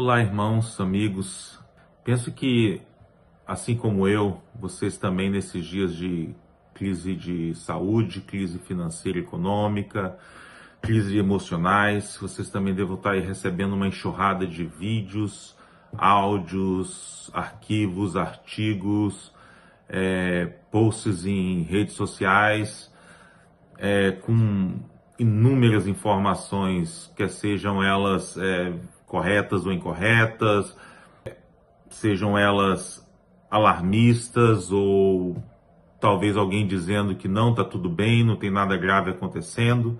Olá, irmãos, amigos. Penso que, assim como eu, vocês também nesses dias de crise de saúde, crise financeira e econômica, crise emocionais, vocês também devem estar aí recebendo uma enxurrada de vídeos, áudios, arquivos, artigos, é, posts em redes sociais, é, com inúmeras informações, quer sejam elas é, corretas ou incorretas, sejam elas alarmistas ou talvez alguém dizendo que não está tudo bem, não tem nada grave acontecendo.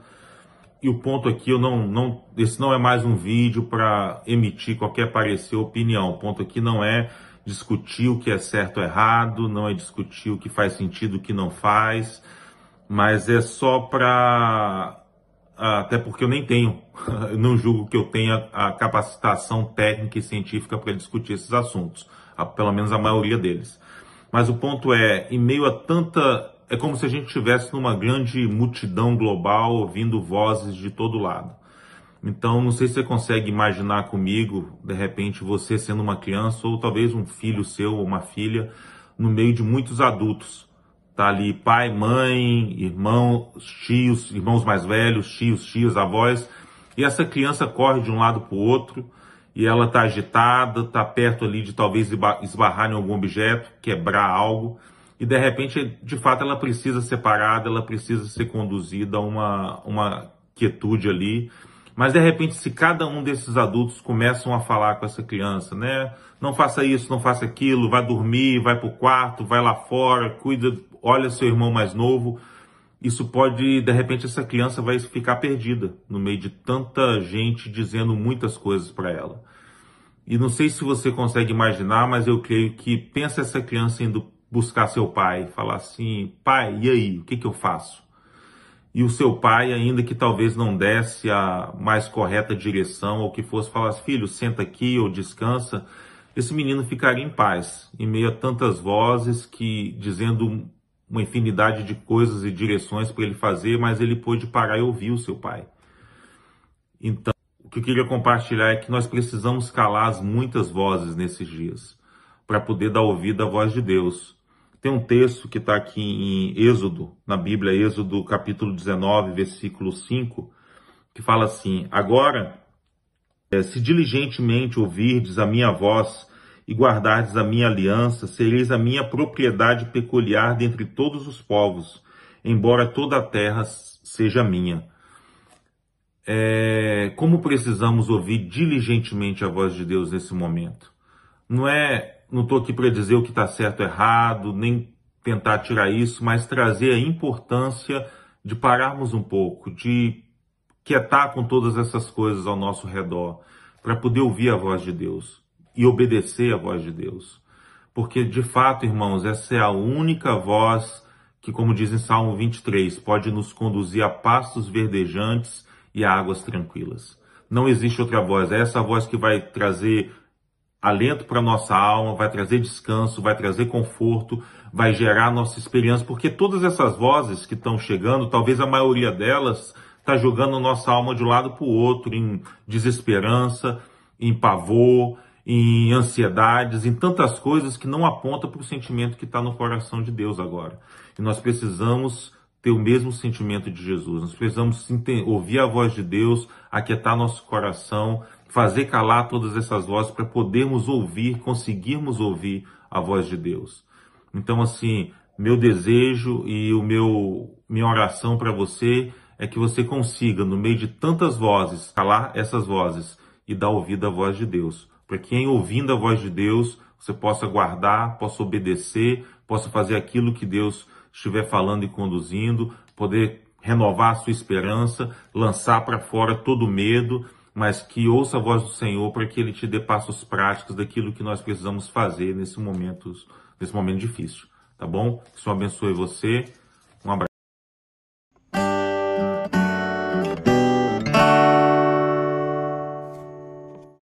E o ponto aqui, eu não, não, esse não é mais um vídeo para emitir qualquer parecer ou opinião. O ponto aqui não é discutir o que é certo ou errado, não é discutir o que faz sentido, o que não faz, mas é só para até porque eu nem tenho, eu não julgo que eu tenha a capacitação técnica e científica para discutir esses assuntos, pelo menos a maioria deles. Mas o ponto é, em meio a tanta. É como se a gente estivesse numa grande multidão global ouvindo vozes de todo lado. Então, não sei se você consegue imaginar comigo, de repente, você sendo uma criança ou talvez um filho seu ou uma filha no meio de muitos adultos Tá ali pai, mãe, irmãos, tios, irmãos mais velhos, tios, tias, avós. E essa criança corre de um lado para o outro e ela está agitada, está perto ali de talvez esbarrar em algum objeto, quebrar algo. E de repente, de fato, ela precisa ser parada, ela precisa ser conduzida a uma, uma quietude ali. Mas de repente, se cada um desses adultos começam a falar com essa criança, né? Não faça isso, não faça aquilo, vai dormir, vai para o quarto, vai lá fora, cuida olha seu irmão mais novo, isso pode, de repente, essa criança vai ficar perdida no meio de tanta gente dizendo muitas coisas para ela. E não sei se você consegue imaginar, mas eu creio que pensa essa criança indo buscar seu pai, falar assim: pai, e aí, o que, que eu faço? E o seu pai, ainda que talvez não desse a mais correta direção, ou que fosse falar: filho, senta aqui ou descansa, esse menino ficaria em paz, em meio a tantas vozes que dizendo uma infinidade de coisas e direções para ele fazer, mas ele pôde parar e ouvir o seu pai. Então, o que eu queria compartilhar é que nós precisamos calar as muitas vozes nesses dias, para poder dar ouvido à voz de Deus. Tem um texto que está aqui em Êxodo, na Bíblia, Êxodo capítulo 19, versículo 5, que fala assim: Agora, eh, se diligentemente ouvirdes a minha voz, e guardardes a minha aliança, sereis a minha propriedade peculiar dentre todos os povos, embora toda a terra seja minha. É, como precisamos ouvir diligentemente a voz de Deus nesse momento? Não é, não estou aqui para dizer o que está certo ou errado, nem tentar tirar isso, mas trazer a importância de pararmos um pouco, de quietar com todas essas coisas ao nosso redor, para poder ouvir a voz de Deus e obedecer à voz de Deus. Porque, de fato, irmãos, essa é a única voz que, como diz em Salmo 23, pode nos conduzir a pastos verdejantes e a águas tranquilas. Não existe outra voz. É essa voz que vai trazer alento para nossa alma, vai trazer descanso, vai trazer conforto, vai gerar nossa experiência, porque todas essas vozes que estão chegando, talvez a maioria delas está jogando nossa alma de um lado para o outro em desesperança, em pavor, em ansiedades, em tantas coisas que não aponta para o sentimento que está no coração de Deus agora. E nós precisamos ter o mesmo sentimento de Jesus. Nós precisamos ouvir a voz de Deus, aquietar nosso coração, fazer calar todas essas vozes para podermos ouvir, conseguirmos ouvir a voz de Deus. Então, assim, meu desejo e o meu minha oração para você é que você consiga, no meio de tantas vozes, calar essas vozes e dar ouvido à voz de Deus para que em ouvindo a voz de Deus você possa guardar, possa obedecer, possa fazer aquilo que Deus estiver falando e conduzindo, poder renovar a sua esperança, lançar para fora todo medo, mas que ouça a voz do Senhor para que Ele te dê passos práticos daquilo que nós precisamos fazer nesse momento, nesse momento difícil. Tá bom? Que o Senhor abençoe você